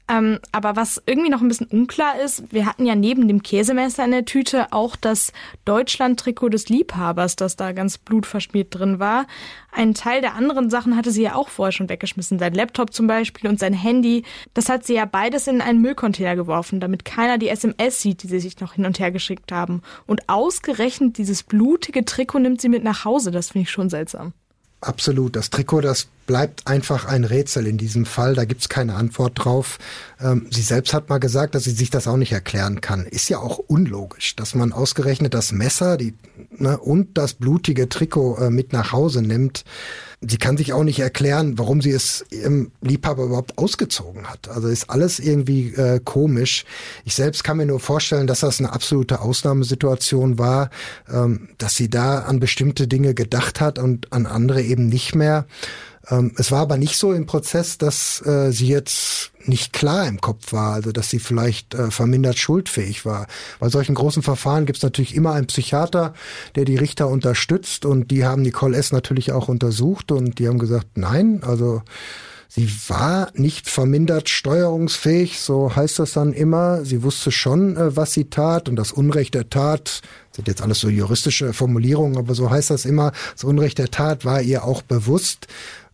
Ähm, aber was irgendwie noch ein bisschen unklar ist, wir hatten ja neben dem Käsemesser in der Tüte auch das Deutschland-Trikot des Liebhabers, das da ganz blutverschmiert drin war. Ein Teil der anderen Sachen hatte sie ja auch vorher schon weggeschmissen. Sein Laptop zum Beispiel und sein Handy. Das hat sie ja beides in einen Müllcontainer geworfen, damit keiner die SMS sieht, die sie sich noch hin und her geschickt haben. Und ausgerechnet dieses blutige Trikot nimmt sie mit nach Hause. Das finde ich schon seltsam. Absolut. Das Trikot, das bleibt einfach ein Rätsel in diesem Fall. Da gibt's keine Antwort drauf. Ähm, sie selbst hat mal gesagt, dass sie sich das auch nicht erklären kann. Ist ja auch unlogisch, dass man ausgerechnet das Messer die, ne, und das blutige Trikot äh, mit nach Hause nimmt. Sie kann sich auch nicht erklären, warum sie es ihrem Liebhaber überhaupt ausgezogen hat. Also ist alles irgendwie äh, komisch. Ich selbst kann mir nur vorstellen, dass das eine absolute Ausnahmesituation war, ähm, dass sie da an bestimmte Dinge gedacht hat und an andere eben nicht mehr. Ähm, es war aber nicht so im Prozess, dass äh, sie jetzt nicht klar im Kopf war, also dass sie vielleicht äh, vermindert schuldfähig war. Bei solchen großen Verfahren gibt es natürlich immer einen Psychiater, der die Richter unterstützt und die haben Nicole S. natürlich auch untersucht und die haben gesagt, nein, also Sie war nicht vermindert steuerungsfähig, so heißt das dann immer. Sie wusste schon, äh, was sie tat und das Unrecht der Tat, sind jetzt alles so juristische Formulierungen, aber so heißt das immer, das Unrecht der Tat war ihr auch bewusst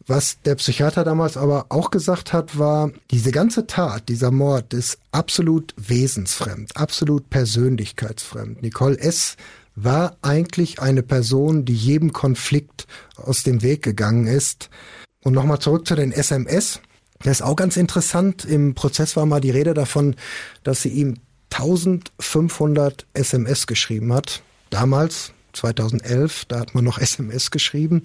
Was der Psychiater damals aber auch gesagt hat, war, diese ganze Tat, dieser Mord ist absolut wesensfremd, absolut persönlichkeitsfremd. Nicole S. war eigentlich eine Person, die jedem Konflikt aus dem Weg gegangen ist. Und nochmal zurück zu den SMS. Das ist auch ganz interessant. Im Prozess war mal die Rede davon, dass sie ihm 1500 SMS geschrieben hat. Damals, 2011, da hat man noch SMS geschrieben.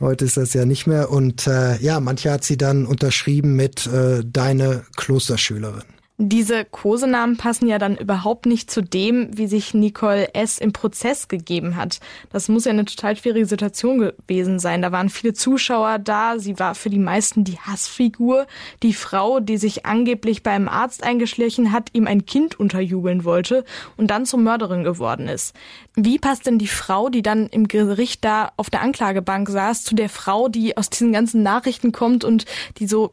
Heute ist das ja nicht mehr. Und äh, ja, manche hat sie dann unterschrieben mit äh, deine Klosterschülerin. Diese Kosenamen passen ja dann überhaupt nicht zu dem, wie sich Nicole S. im Prozess gegeben hat. Das muss ja eine total schwierige Situation gewesen sein. Da waren viele Zuschauer da. Sie war für die meisten die Hassfigur. Die Frau, die sich angeblich beim Arzt eingeschlichen hat, ihm ein Kind unterjubeln wollte und dann zur Mörderin geworden ist. Wie passt denn die Frau, die dann im Gericht da auf der Anklagebank saß, zu der Frau, die aus diesen ganzen Nachrichten kommt und die so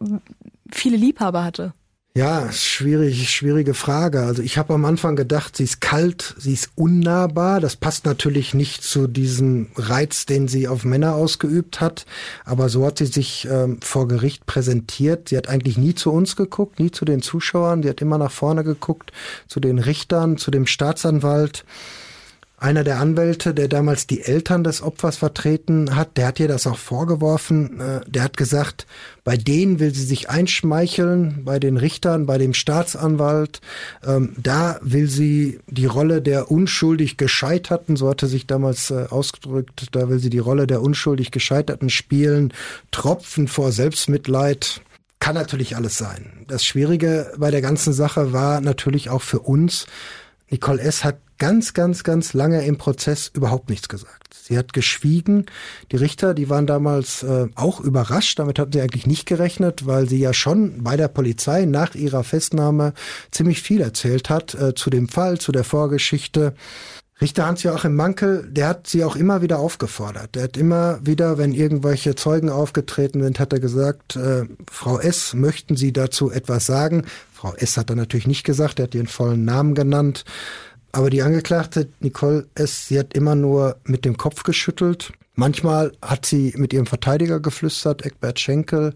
viele Liebhaber hatte? Ja, schwierig, schwierige Frage. Also ich habe am Anfang gedacht, sie ist kalt, sie ist unnahbar. Das passt natürlich nicht zu diesem Reiz, den sie auf Männer ausgeübt hat. Aber so hat sie sich ähm, vor Gericht präsentiert. Sie hat eigentlich nie zu uns geguckt, nie zu den Zuschauern. Sie hat immer nach vorne geguckt, zu den Richtern, zu dem Staatsanwalt. Einer der Anwälte, der damals die Eltern des Opfers vertreten hat, der hat ihr das auch vorgeworfen. Äh, der hat gesagt, bei denen will sie sich einschmeicheln, bei den Richtern, bei dem Staatsanwalt. Ähm, da will sie die Rolle der unschuldig Gescheiterten, so hatte sich damals äh, ausgedrückt, da will sie die Rolle der unschuldig Gescheiterten spielen. Tropfen vor Selbstmitleid. Kann natürlich alles sein. Das Schwierige bei der ganzen Sache war natürlich auch für uns, Nicole S. hat ganz, ganz, ganz lange im Prozess überhaupt nichts gesagt. Sie hat geschwiegen. Die Richter, die waren damals äh, auch überrascht. Damit hatten sie eigentlich nicht gerechnet, weil sie ja schon bei der Polizei nach ihrer Festnahme ziemlich viel erzählt hat äh, zu dem Fall, zu der Vorgeschichte. Richter Hans-Joachim Mankel, der hat sie auch immer wieder aufgefordert. Der hat immer wieder, wenn irgendwelche Zeugen aufgetreten sind, hat er gesagt, äh, Frau S., möchten Sie dazu etwas sagen? Frau S. hat er natürlich nicht gesagt, er hat ihren vollen Namen genannt. Aber die Angeklagte Nicole S., sie hat immer nur mit dem Kopf geschüttelt. Manchmal hat sie mit ihrem Verteidiger geflüstert, Eckbert Schenkel,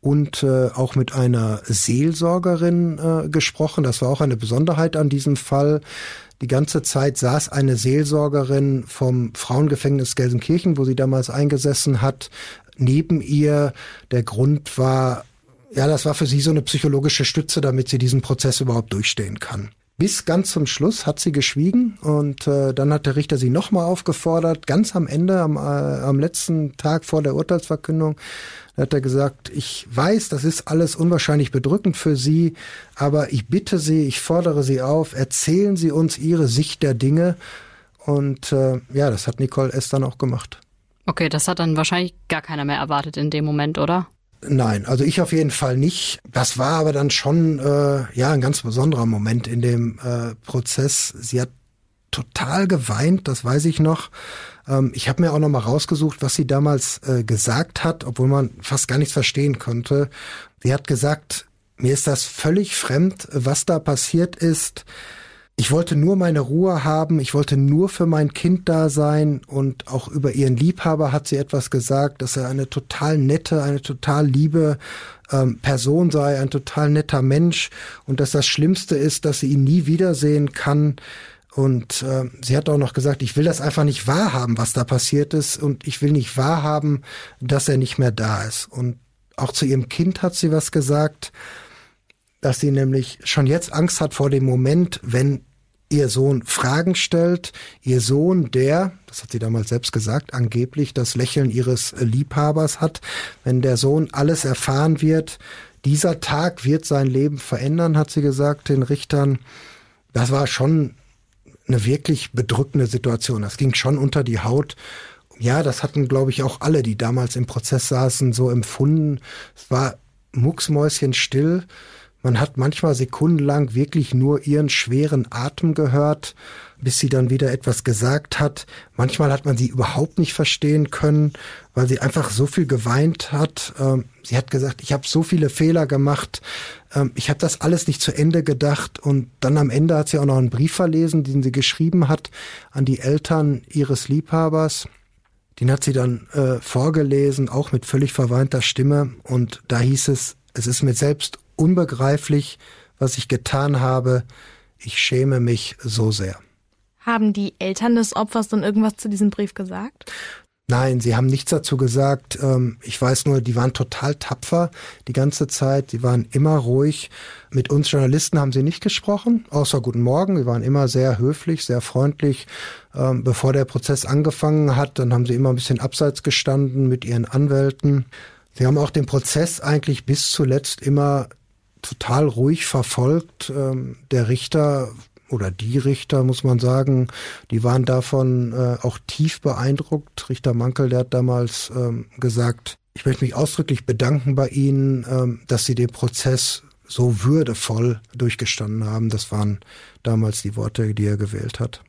und äh, auch mit einer Seelsorgerin äh, gesprochen. Das war auch eine Besonderheit an diesem Fall. Die ganze Zeit saß eine Seelsorgerin vom Frauengefängnis Gelsenkirchen, wo sie damals eingesessen hat, neben ihr. Der Grund war, ja, das war für sie so eine psychologische Stütze, damit sie diesen Prozess überhaupt durchstehen kann. Bis ganz zum Schluss hat sie geschwiegen und äh, dann hat der Richter sie nochmal aufgefordert, ganz am Ende, am, äh, am letzten Tag vor der Urteilsverkündung, hat er gesagt, ich weiß, das ist alles unwahrscheinlich bedrückend für Sie, aber ich bitte Sie, ich fordere Sie auf, erzählen Sie uns Ihre Sicht der Dinge. Und äh, ja, das hat Nicole S. dann auch gemacht. Okay, das hat dann wahrscheinlich gar keiner mehr erwartet in dem Moment, oder? Nein, also ich auf jeden Fall nicht. Das war aber dann schon äh, ja ein ganz besonderer Moment in dem äh, Prozess. Sie hat total geweint, das weiß ich noch. Ähm, ich habe mir auch noch mal rausgesucht, was sie damals äh, gesagt hat, obwohl man fast gar nichts verstehen konnte. Sie hat gesagt, mir ist das völlig fremd, was da passiert ist. Ich wollte nur meine Ruhe haben, ich wollte nur für mein Kind da sein und auch über ihren Liebhaber hat sie etwas gesagt, dass er eine total nette, eine total liebe ähm, Person sei, ein total netter Mensch und dass das Schlimmste ist, dass sie ihn nie wiedersehen kann. Und äh, sie hat auch noch gesagt, ich will das einfach nicht wahrhaben, was da passiert ist und ich will nicht wahrhaben, dass er nicht mehr da ist. Und auch zu ihrem Kind hat sie was gesagt, dass sie nämlich schon jetzt Angst hat vor dem Moment, wenn ihr Sohn Fragen stellt, ihr Sohn, der, das hat sie damals selbst gesagt, angeblich das Lächeln ihres Liebhabers hat, wenn der Sohn alles erfahren wird, dieser Tag wird sein Leben verändern, hat sie gesagt den Richtern. Das war schon eine wirklich bedrückende Situation. Das ging schon unter die Haut. Ja, das hatten, glaube ich, auch alle, die damals im Prozess saßen, so empfunden. Es war mucksmäuschen still. Man hat manchmal sekundenlang wirklich nur ihren schweren Atem gehört, bis sie dann wieder etwas gesagt hat. Manchmal hat man sie überhaupt nicht verstehen können, weil sie einfach so viel geweint hat. Ähm, sie hat gesagt, ich habe so viele Fehler gemacht, ähm, ich habe das alles nicht zu Ende gedacht. Und dann am Ende hat sie auch noch einen Brief verlesen, den sie geschrieben hat an die Eltern ihres Liebhabers. Den hat sie dann äh, vorgelesen, auch mit völlig verweinter Stimme. Und da hieß es, es ist mir selbst unbegreiflich, was ich getan habe. Ich schäme mich so sehr. Haben die Eltern des Opfers dann irgendwas zu diesem Brief gesagt? Nein, sie haben nichts dazu gesagt. Ähm, ich weiß nur, die waren total tapfer die ganze Zeit. Sie waren immer ruhig. Mit uns Journalisten haben sie nicht gesprochen, außer Guten Morgen. Sie waren immer sehr höflich, sehr freundlich. Ähm, bevor der Prozess angefangen hat, dann haben sie immer ein bisschen abseits gestanden mit ihren Anwälten. Sie haben auch den Prozess eigentlich bis zuletzt immer total ruhig verfolgt. Ähm, der Richter oder die Richter, muss man sagen, die waren davon äh, auch tief beeindruckt. Richter Mankel, der hat damals ähm, gesagt, ich möchte mich ausdrücklich bedanken bei Ihnen, ähm, dass Sie den Prozess so würdevoll durchgestanden haben. Das waren damals die Worte, die er gewählt hat.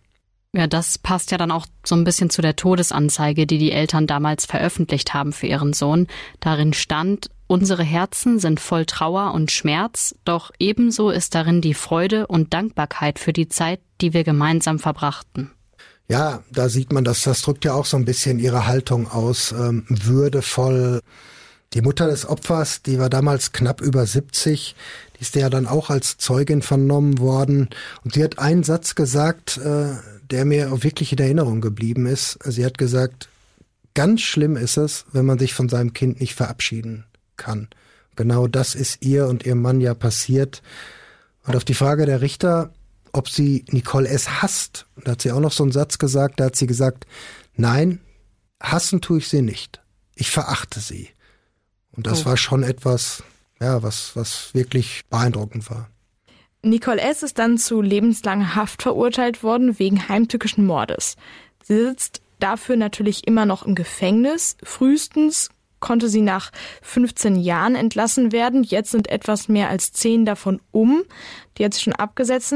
Ja, das passt ja dann auch so ein bisschen zu der Todesanzeige, die die Eltern damals veröffentlicht haben für ihren Sohn. Darin stand, unsere Herzen sind voll Trauer und Schmerz, doch ebenso ist darin die Freude und Dankbarkeit für die Zeit, die wir gemeinsam verbrachten. Ja, da sieht man, dass das drückt ja auch so ein bisschen ihre Haltung aus, ähm, würdevoll. Die Mutter des Opfers, die war damals knapp über 70, die ist ja dann auch als Zeugin vernommen worden und sie hat einen Satz gesagt, äh, der mir auch wirklich in Erinnerung geblieben ist. Sie hat gesagt, ganz schlimm ist es, wenn man sich von seinem Kind nicht verabschieden kann. Genau das ist ihr und ihrem Mann ja passiert. Und auf die Frage der Richter, ob sie Nicole S. hasst, da hat sie auch noch so einen Satz gesagt, da hat sie gesagt, nein, hassen tue ich sie nicht. Ich verachte sie. Und das oh. war schon etwas, ja, was, was wirklich beeindruckend war. Nicole S. ist dann zu lebenslanger Haft verurteilt worden wegen heimtückischen Mordes. Sie sitzt dafür natürlich immer noch im Gefängnis. Frühestens konnte sie nach 15 Jahren entlassen werden. Jetzt sind etwas mehr als zehn davon um. Die hat sie schon abgesetzt.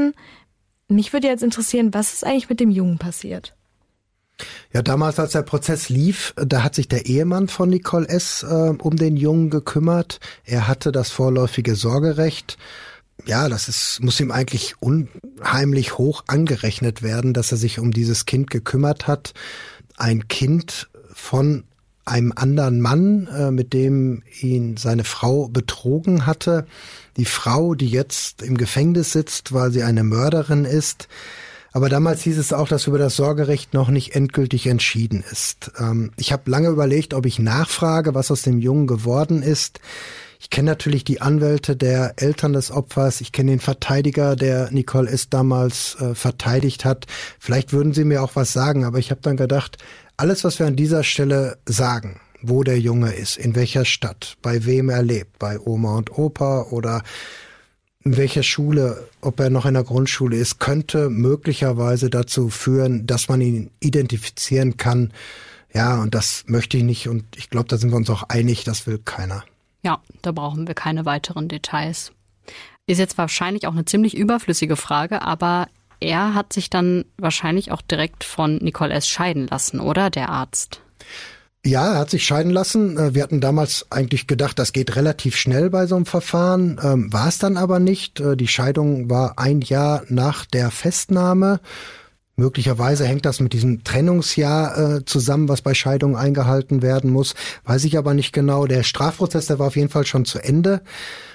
Mich würde jetzt interessieren, was ist eigentlich mit dem Jungen passiert? Ja, damals, als der Prozess lief, da hat sich der Ehemann von Nicole S. Äh, um den Jungen gekümmert. Er hatte das vorläufige Sorgerecht ja, das ist, muss ihm eigentlich unheimlich hoch angerechnet werden, dass er sich um dieses Kind gekümmert hat. Ein Kind von einem anderen Mann, äh, mit dem ihn seine Frau betrogen hatte. Die Frau, die jetzt im Gefängnis sitzt, weil sie eine Mörderin ist. Aber damals hieß es auch, dass über das Sorgerecht noch nicht endgültig entschieden ist. Ähm, ich habe lange überlegt, ob ich nachfrage, was aus dem Jungen geworden ist. Ich kenne natürlich die Anwälte der Eltern des Opfers. Ich kenne den Verteidiger, der Nicole S. damals äh, verteidigt hat. Vielleicht würden Sie mir auch was sagen, aber ich habe dann gedacht, alles, was wir an dieser Stelle sagen, wo der Junge ist, in welcher Stadt, bei wem er lebt, bei Oma und Opa oder in welcher Schule, ob er noch in der Grundschule ist, könnte möglicherweise dazu führen, dass man ihn identifizieren kann. Ja, und das möchte ich nicht und ich glaube, da sind wir uns auch einig, das will keiner. Ja, da brauchen wir keine weiteren Details. Ist jetzt wahrscheinlich auch eine ziemlich überflüssige Frage, aber er hat sich dann wahrscheinlich auch direkt von Nicole S. scheiden lassen, oder der Arzt? Ja, er hat sich scheiden lassen. Äh, wir hatten damals eigentlich gedacht, das geht relativ schnell bei so einem Verfahren. Ähm, war es dann aber nicht. Äh, die Scheidung war ein Jahr nach der Festnahme. Möglicherweise hängt das mit diesem Trennungsjahr äh, zusammen, was bei Scheidungen eingehalten werden muss. Weiß ich aber nicht genau. Der Strafprozess, der war auf jeden Fall schon zu Ende.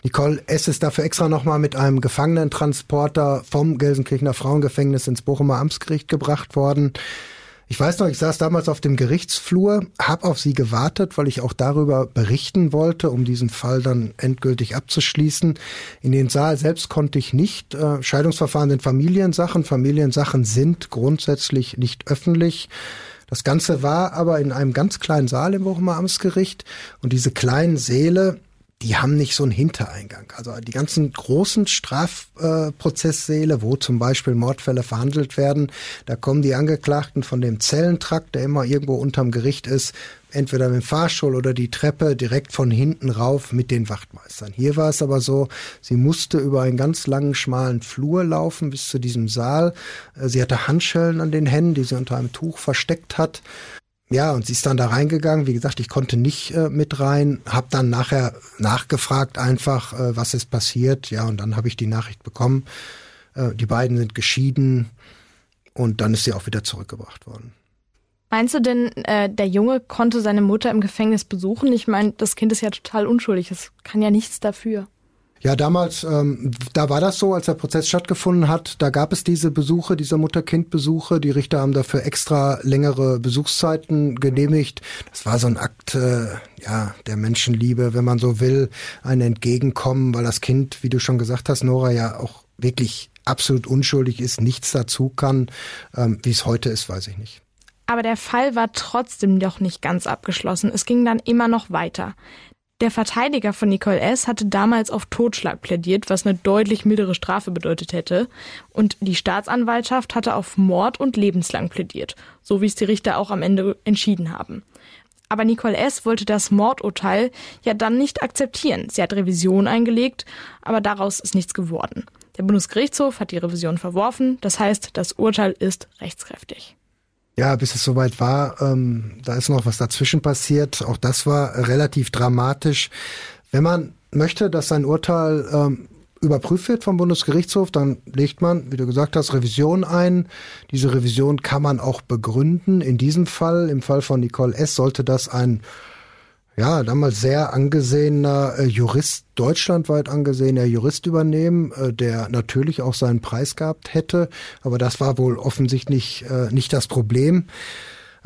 Nicole S. ist dafür extra nochmal mit einem Gefangenentransporter vom Gelsenkirchener Frauengefängnis ins Bochumer Amtsgericht gebracht worden. Ich weiß noch, ich saß damals auf dem Gerichtsflur, habe auf sie gewartet, weil ich auch darüber berichten wollte, um diesen Fall dann endgültig abzuschließen. In den Saal selbst konnte ich nicht. Äh, Scheidungsverfahren sind Familiensachen. Familiensachen sind grundsätzlich nicht öffentlich. Das Ganze war aber in einem ganz kleinen Saal im Bochumer Amtsgericht und diese kleinen Säle die haben nicht so einen Hintereingang. Also die ganzen großen Strafprozesssäle, wo zum Beispiel Mordfälle verhandelt werden, da kommen die Angeklagten von dem Zellentrakt, der immer irgendwo unterm Gericht ist, entweder mit dem Fahrstuhl oder die Treppe direkt von hinten rauf mit den Wachtmeistern. Hier war es aber so, sie musste über einen ganz langen, schmalen Flur laufen bis zu diesem Saal. Äh, sie hatte Handschellen an den Händen, die sie unter einem Tuch versteckt hat. Ja, und sie ist dann da reingegangen. Wie gesagt, ich konnte nicht äh, mit rein, habe dann nachher nachgefragt einfach, äh, was ist passiert. Ja, und dann habe ich die Nachricht bekommen. Äh, die beiden sind geschieden und dann ist sie auch wieder zurückgebracht worden. Meinst du denn, äh, der Junge konnte seine Mutter im Gefängnis besuchen? Ich meine, das Kind ist ja total unschuldig. Es kann ja nichts dafür. Ja, damals, ähm, da war das so, als der Prozess stattgefunden hat, da gab es diese Besuche, diese Mutter-Kind-Besuche. Die Richter haben dafür extra längere Besuchszeiten genehmigt. Das war so ein Akt, äh, ja, der Menschenliebe, wenn man so will, ein Entgegenkommen, weil das Kind, wie du schon gesagt hast, Nora, ja auch wirklich absolut unschuldig ist, nichts dazu kann. Ähm, wie es heute ist, weiß ich nicht. Aber der Fall war trotzdem noch nicht ganz abgeschlossen. Es ging dann immer noch weiter. Der Verteidiger von Nicole S. hatte damals auf Totschlag plädiert, was eine deutlich mildere Strafe bedeutet hätte. Und die Staatsanwaltschaft hatte auf Mord und lebenslang plädiert, so wie es die Richter auch am Ende entschieden haben. Aber Nicole S. wollte das Mordurteil ja dann nicht akzeptieren. Sie hat Revision eingelegt, aber daraus ist nichts geworden. Der Bundesgerichtshof hat die Revision verworfen, das heißt, das Urteil ist rechtskräftig. Ja, bis es soweit war, ähm, da ist noch was dazwischen passiert. Auch das war relativ dramatisch. Wenn man möchte, dass sein Urteil ähm, überprüft wird vom Bundesgerichtshof, dann legt man, wie du gesagt hast, Revision ein. Diese Revision kann man auch begründen. In diesem Fall, im Fall von Nicole S., sollte das ein ja, damals sehr angesehener äh, Jurist, deutschlandweit angesehener Jurist übernehmen, äh, der natürlich auch seinen Preis gehabt hätte. Aber das war wohl offensichtlich äh, nicht das Problem.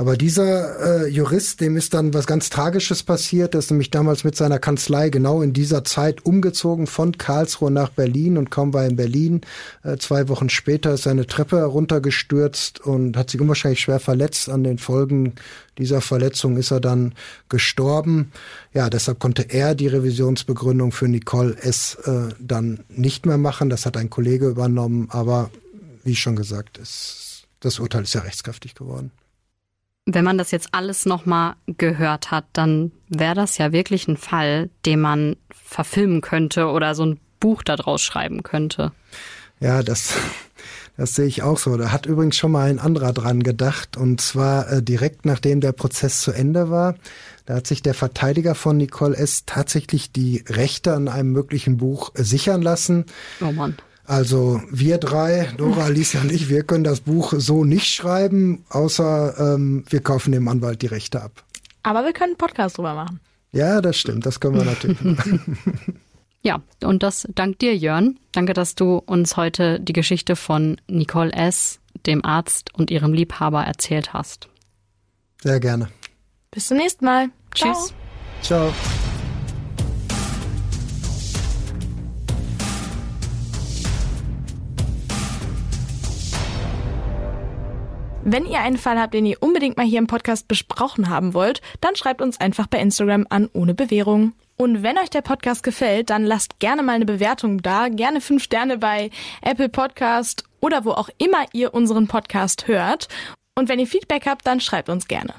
Aber dieser äh, Jurist, dem ist dann was ganz Tragisches passiert. Er ist nämlich damals mit seiner Kanzlei genau in dieser Zeit umgezogen von Karlsruhe nach Berlin und kaum war er in Berlin. Äh, zwei Wochen später ist er eine Treppe heruntergestürzt und hat sich unwahrscheinlich schwer verletzt. An den Folgen dieser Verletzung ist er dann gestorben. Ja, deshalb konnte er die Revisionsbegründung für Nicole S. Äh, dann nicht mehr machen. Das hat ein Kollege übernommen. Aber wie schon gesagt, es, das Urteil ist ja rechtskräftig geworden. Wenn man das jetzt alles nochmal gehört hat, dann wäre das ja wirklich ein Fall, den man verfilmen könnte oder so ein Buch daraus schreiben könnte. Ja, das, das sehe ich auch so. Da hat übrigens schon mal ein anderer dran gedacht. Und zwar äh, direkt nachdem der Prozess zu Ende war. Da hat sich der Verteidiger von Nicole S. tatsächlich die Rechte an einem möglichen Buch sichern lassen. Oh Mann. Also wir drei, Dora, Alicia und ich, wir können das Buch so nicht schreiben, außer ähm, wir kaufen dem Anwalt die Rechte ab. Aber wir können einen Podcast drüber machen. Ja, das stimmt, das können wir natürlich machen. Ja, und das dank dir, Jörn. Danke, dass du uns heute die Geschichte von Nicole S., dem Arzt und ihrem Liebhaber erzählt hast. Sehr gerne. Bis zum nächsten Mal. Tschüss. Ciao. Wenn ihr einen Fall habt, den ihr unbedingt mal hier im Podcast besprochen haben wollt, dann schreibt uns einfach bei Instagram an ohne Bewährung. Und wenn euch der Podcast gefällt, dann lasst gerne mal eine Bewertung da, gerne fünf Sterne bei Apple Podcast oder wo auch immer ihr unseren Podcast hört. Und wenn ihr Feedback habt, dann schreibt uns gerne.